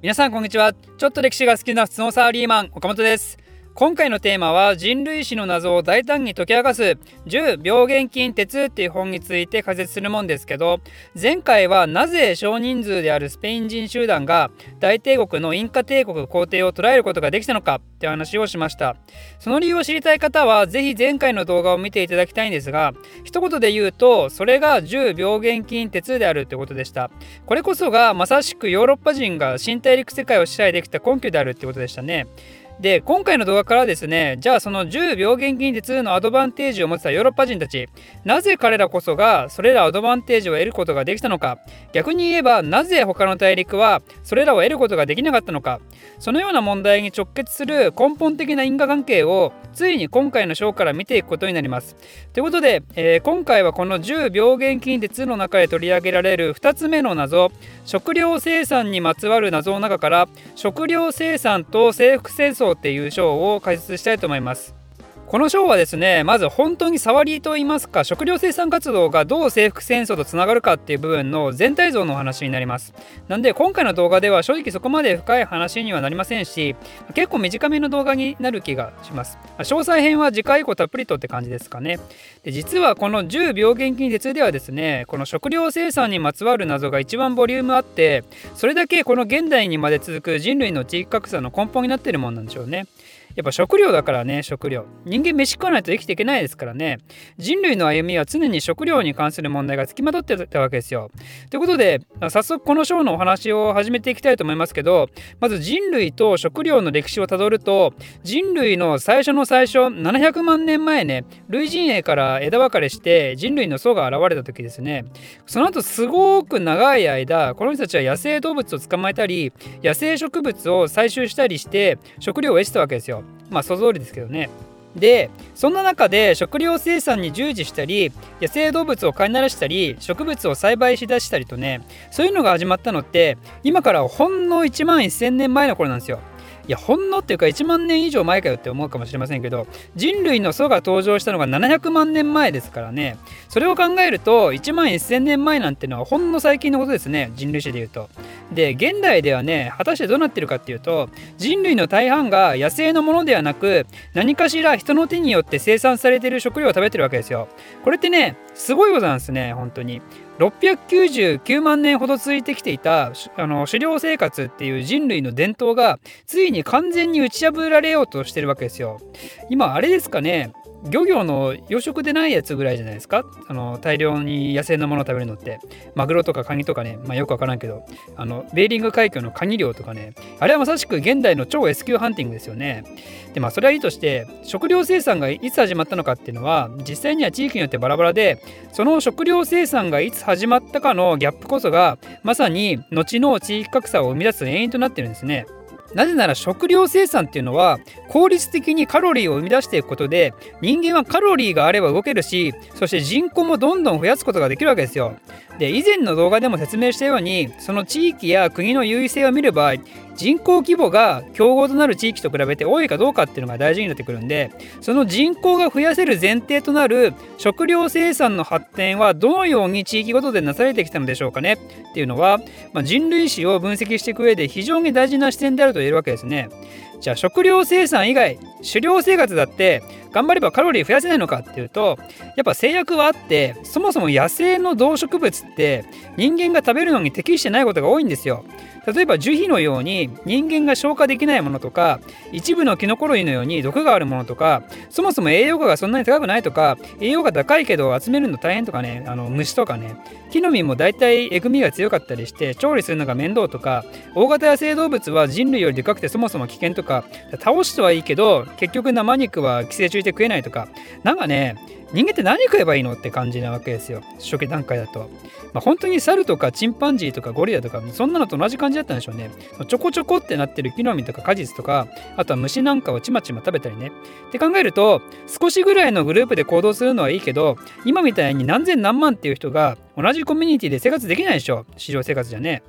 皆さんこんにちは。ちょっと歴史が好きな普通のサラリーマン岡本です。今回のテーマは人類史の謎を大胆に解き明かす。10病原菌鉄っていう本について解説するもんですけど前回はなぜ少人数であるスペイン人集団が大帝国のインカ帝国皇帝を捉えることができたのかって話をしました。その理由を知りたい方は是非前回の動画を見ていただきたいんですが一言で言うとそれが10病原菌鉄であるってことでした。これこそがまさしくヨーロッパ人が新大陸世界を支配できた根拠であるってことでしたね。で今回の動画からですねじゃあその10病原菌鉄のアドバンテージを持ってたヨーロッパ人たちなぜ彼らこそがそれらアドバンテージを得ることができたのか。逆に言えばなぜ他の大陸はそれらを得ることができなかったのか。そのような問題に直結する根本的な因果関係をついに今回の章から見ていくことになります。ということで、えー、今回はこの10病原菌鉄の中で取り上げられる2つ目の謎食料生産にまつわる謎の中から食料生産と征服戦争っていう章を解説したいと思います。この章はですねまず本当に触りといいますか食料生産活動がどう征服戦争とつながるかっていう部分の全体像のお話になります。なんで今回の動画では正直そこまで深い話にはなりませんし結構短めの動画になる気がします。詳細編は次回以降たっぷりとって感じですかね。で実はこの10病原菌鉄ではですねこの食料生産にまつわる謎が一番ボリュームあってそれだけこの現代にまで続く人類の地域格差の根本になっているもんなんでしょうね。やっぱ食料だからね食料。人間飯食わないと生きていけないですからね。人類の歩みは常に食料に関する問題がつきまとってたわけですよ。ということで早速この章のお話を始めていきたいと思いますけどまず人類と食料の歴史をたどると人類の最初の最初700万年前ね類人猿から枝分かれして人類の層が現れた時ですね。その後すごく長い間この人たちは野生動物を捕まえたり野生植物を採集したりして食料を得てたわけですよ。まあ想像通りですけどね。でそんな中で食料生産に従事したり野生動物を飼いならしたり植物を栽培しだしたりとねそういうのが始まったのって今からほんの1万1,000年前の頃なんですよ。いやほんのっていうか1万年以上前かよって思うかもしれませんけど人類の祖が登場したのが700万年前ですからねそれを考えると1万1000年前なんてのはほんの最近のことですね人類史でいうと。で現代ではね果たしてどうなってるかっていうと人類の大半が野生のものではなく何かしら人の手によって生産されている食料を食べてるわけですよ。これってねすごいことなんですね本当に。699万年ほど続いてきていたあの狩猟生活っていう人類の伝統がついに完全に打ち破られようとしてるわけですよ。今あれですかね漁業の養殖でないやつぐらいじゃないですか？あの大量に野生のものを食べるのって。マグロとかカニとかね、まあ、よくわからんけど。あのベーリング海峡のカニ漁とかね。あれはまさしく現代の超 S 級ハンティングですよね。でまあそれはいいとして食料生産がいつ始まったのかっていうのは実際には地域によってバラバラでその食料生産がいつ始まったかのギャップこそがまさに後の地域格差を生み出す原因となってるんですね。なぜなら食料生産っていうのは効率的にカロリーを生み出していくことで人間はカロリーがあれば動けるしそして人口もどんどん増やすことができるわけですよ。で以前の動画でも説明したようにその地域や国の優位性を見る場合人口規模が競合となる地域と比べて多いかどうかっていうのが大事になってくるんでその人口が増やせる前提となる食料生産の発展はどのように地域ごとでなされてきたのでしょうかねっていうのは、まあ、人類史を分析していく上で非常に大事な視点であると言えるわけですね。じゃあ食料生産以外狩猟生活だって頑張ればカロリー増やせないのかっていうとやっぱ制約はあってそもそも野生の動植物って人間が食べるのに適してないことが多いんですよ。例えば樹皮のように人間が消化できないものとか一部のキノコ類のように毒があるものとかそもそも栄養価がそんなに高くないとか栄養価高いけど集めるの大変とかねあの虫とかね木の実も大体えぐみが強かったりして調理するのが面倒とか大型野生動物は人類よりでかくてそもそも危険とか倒してはいいけど結局生肉は寄生虫で食えないとか。なんかね人間って何食えばいいのって感じなわけですよ。初期段階だと、まあ、本当に猿とかチンパンジーとかゴリラとかそんなのと同じ感じだったんでしょうね。ちょこちょこってなってる木の実とか果実とかあとは虫なんかをちまちま食べたりね。って考えると少しぐらいのグループで行動するのはいいけど今みたいに何千何万っていう人が同じコミュニティで生活できないでしょ。市場生活じゃね。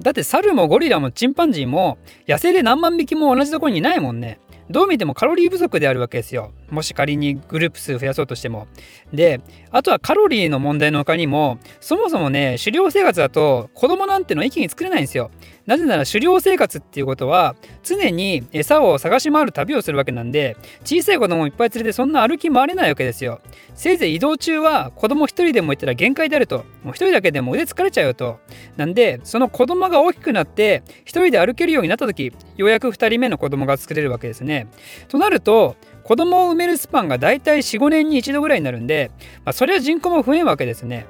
だって猿もゴリラもチンパンジーも野生で何万匹も同じところにいないもんね。どう見てもカロリー不足であるわけですよ。もし仮にグループ数増やそうとしても。で、あとはカロリーの問題の他にも、そもそもね、狩猟生活だと子供なんての一気に作れないんですよ。なぜなら狩猟生活っていうことは常に餌を探し回る旅をするわけなんで小さい子供をいっぱい連れてそんな歩き回れないわけですよ。せいぜい移動中は子供一人でもいたら限界であると。もう一人だけでも腕疲れちゃうよと。なんでその子供が大きくなって一人で歩けるようになった時ようやく2人目の子供が作れるわけですね。となると子供を産めるスパンがだいたい45年に一度ぐらいになるんで、まあ、それは人口も増えんわけですね。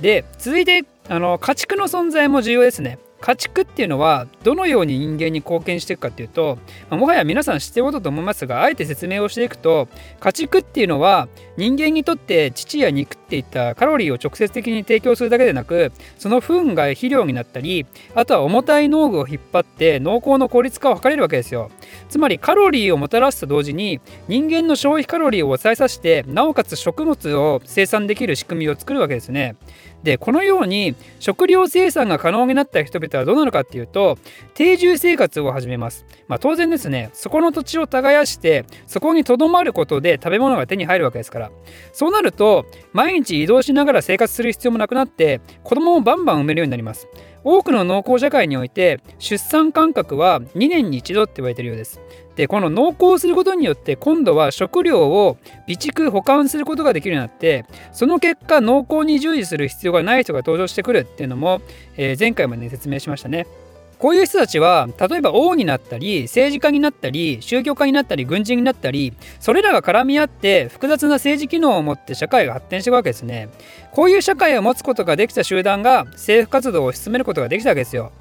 で続いてあの家畜の存在も重要ですね。家畜っていうのはどのように人間に貢献していくかっていうと、まあ、もはや皆さん知ってることと思いますがあえて説明をしていくと家畜っていうのは人間にとって乳や肉っていったカロリーを直接的に提供するだけでなくその糞が肥料になったりあとは重たい農具を引っ張って農耕の効率化を図れるわけですよ。つまりカロリーをもたらすと同時に人間の消費カロリーを抑えさせてなおかつ食物を生産できる仕組みを作るわけですね。でこのように食料生産が可能になった人々はどうなるかっていうと定住生活を始めます、まあ、当然ですねそこの土地を耕してそこにとどまることで食べ物が手に入るわけですから。そうなると毎日移動しながら生活する必要もなくなって子供をバンバン産めるようになります。多くの農耕社会において出産間隔は2年に1度って言われてるようですでこの農耕をすることによって今度は食料を備蓄保管することができるようになってその結果農耕に従事する必要がない人が登場してくるっていうのも、えー、前回まで説明しましたね。こういう人たちは例えば王になったり政治家になったり宗教家になったり軍人になったりそれらが絡み合って複雑な政治機能を持って社会が発展していくわけですね。こういう社会を持つことができた集団が政府活動を進めることができたわけですよ。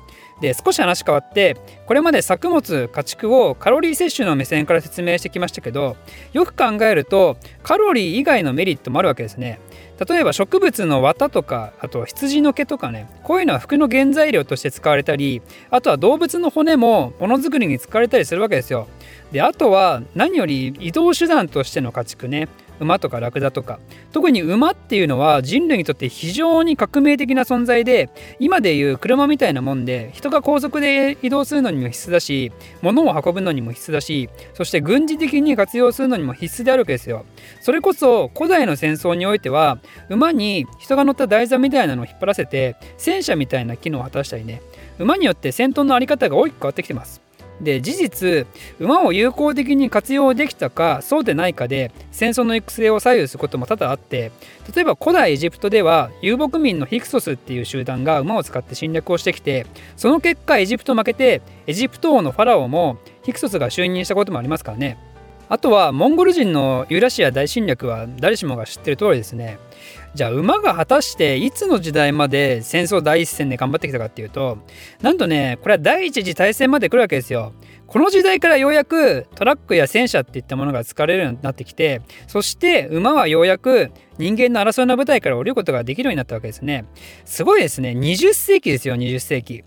で少し話変わってこれまで作物家畜をカロリー摂取の目線から説明してきましたけどよく考えるとカロリー以外のメリットもあるわけですね。例えば植物の綿とかあと羊の毛とかねこういうのは服の原材料として使われたりあとは動物の骨もものづくりに使われたりするわけですよ。であとは何より移動手段としての家畜ね馬とかラクダとか。特に馬っていうのは人類にとって非常に革命的な存在で今でいう車みたいなもんで人が高速で移動するのにも必須だし物を運ぶのにも必須だしそして軍事的に活用するのにも必須であるわけですよ。それこそ古代の戦争においては馬に人が乗った台座みたいなのを引っ張らせて戦車みたいな機能を果たしたりね。馬によって戦闘の在り方が大きく変わってきてます。で事実馬を有効的に活用できたかそうでないかで戦争の行く末を左右することも多々あって例えば古代エジプトでは遊牧民のヒクソスっていう集団が馬を使って侵略をしてきてその結果エジプト負けてエジプト王のファラオもヒクソスが就任したこともありますからね。あとはモンゴル人のユーラシア大侵略は誰しもが知ってる通りですねじゃあ馬が果たしていつの時代まで戦争第一線で頑張ってきたかっていうとなんとねこれは第一次大戦まで来るわけですよ。この時代からようやくトラックや戦車っていったものが使われるようになってきてそして馬はようやく人間の争いの舞台から降りることができるようになったわけですね。すごいですね20世紀ですよ20世紀。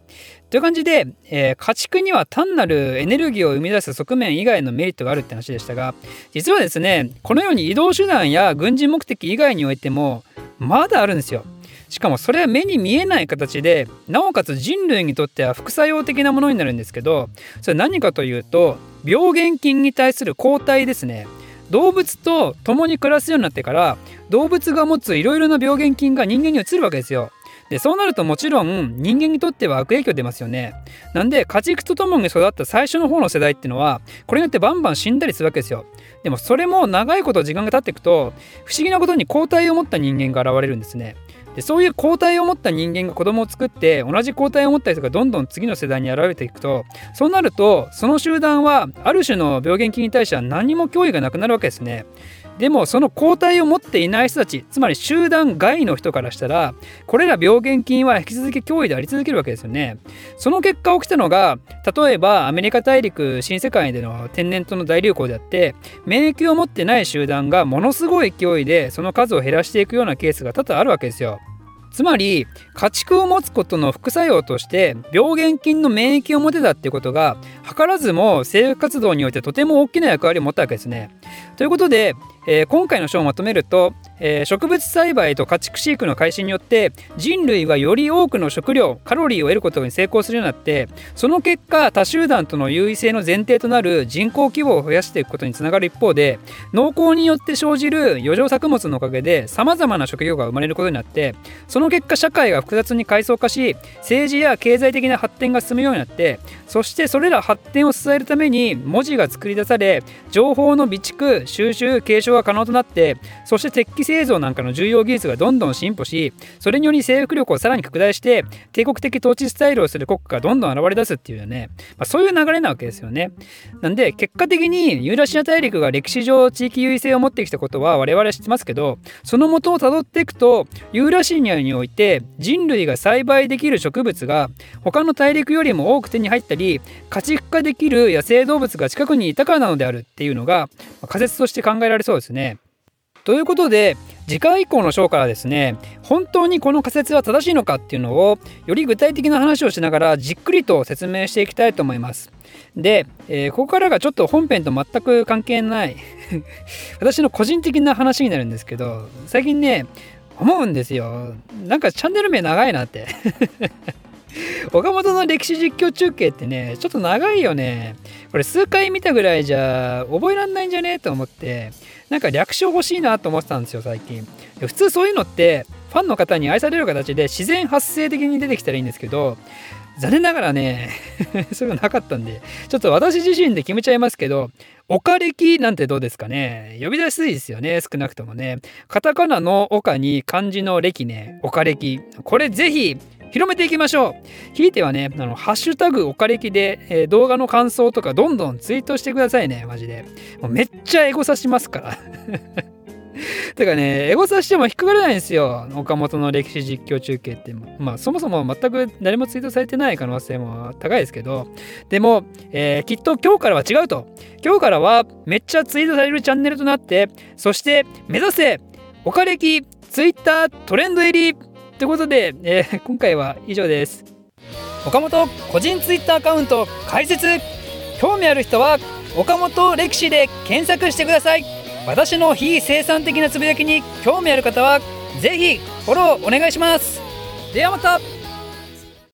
という感じで、えー、家畜には単なるエネルギーを生み出す側面以外のメリットがあるって話でしたが実はですねこのように移動手段や軍事目的以外においてもまだあるんですよ。しかもそれは目に見えない形でなおかつ人類にとっては副作用的なものになるんですけどそれ何かというと病原菌に対する抗体ですね動物と共に暮らすようになってから動物が持ついろいろな病原菌が人間に移るわけですよ。でそうなるともちろん人間にとっては悪影響出ますよね。なんで家畜と共に育った最初の方の世代っていうのはこれによってバンバン死んだりするわけですよ。でもそれも長いこと時間が経っていくと不思議なことに抗体を持った人間が現れるんですね。でそういう抗体を持った人間が子供を作って同じ抗体を持った人がどんどん次の世代に現れていくとそうなるとその集団はある種の病原菌に対しては何も脅威がなくなるわけですね。でもその抗体を持っていない人たちつまり集団外の人からしたらこれら病原菌は引き続き脅威であり続けるわけですよね。その結果起きたのが例えばアメリカ大陸新世界での天然痘の大流行であって免疫を持ってない集団がものすごい勢いでその数を減らしていくようなケースが多々あるわけですよ。つまり家畜を持つことの副作用として病原菌の免疫を持てたっていうことが図らずも政府活動においてとても大きな役割を持ったわけですね。ということで、えー、今回の章をまとめるとえー、植物栽培と家畜飼育の開始によって人類はより多くの食料カロリーを得ることに成功するようになってその結果他集団との優位性の前提となる人口規模を増やしていくことにつながる一方で農耕によって生じる余剰作物のおかげでさまざまな職業が生まれることになってその結果社会が複雑に階層化し政治や経済的な発展が進むようになってそしてそれら発展を支えるために文字が作り出され情報の備蓄収集継承が可能となってそして鉄器製造なんかの重要技術がどんどん進歩しそれにより征服力をさらに拡大して帝国的統治スタイルをする国家がどんどん現れ出すっていうね、まあ、そういう流れなわけですよね。なんで結果的にユーラシア大陸が歴史上地域優位性を持ってきたことは我々は知ってますけどその元をたどっていくとユーラシニアにおいて人類が栽培できる植物が他の大陸よりも多く手に入ったり家畜化できる野生動物が近くにいたからなのであるっていうのが仮説として考えられそうですね。ということで次回以降の章からですね本当にこの仮説は正しいのかっていうのをより具体的な話をしながらじっくりと説明していきたいと思います。で、えー、ここからがちょっと本編と全く関係ない 私の個人的な話になるんですけど最近ね思うんですよ。なんかチャンネル名長いなって。岡本の歴史実況中継ってねちょっと長いよね。これ数回見たぐらいじゃ覚えらんないんじゃね？えと思ってなんか略称欲しいなと思ってたんですよ最近。普通そういうのってファンの方に愛される形で自然発生的に出てきたらいいんですけど残念ながらね それがなかったんでちょっと私自身で決めちゃいますけど岡歴なんてどうですかね？呼び出しすいですよね少なくともね。カタカナの岡に漢字の歴ね岡歴これぜひ広めていきましょうひいてはねあのハッシュタグおかれきで、えー、動画の感想とかどんどんツイートしてくださいねマジでもうめっちゃエゴサしますから てかね、エゴサしても引っかからないんですよ。岡本の歴史実況中継って。まあ、そもそも全く誰もツイートされてない可能性も高いですけど、でも、えー、きっと今日からは違うと。今日からはめっちゃツイートされるチャンネルとなって、そして目指せ、岡歴ツイッタートレンド入りということで、えー、今回は以上です。岡本個人ツイッターアカウント開設。興味ある人は岡本歴史で検索してください。私の非生産的なつぶやきに興味ある方はぜひフォローお願いします。ではまた。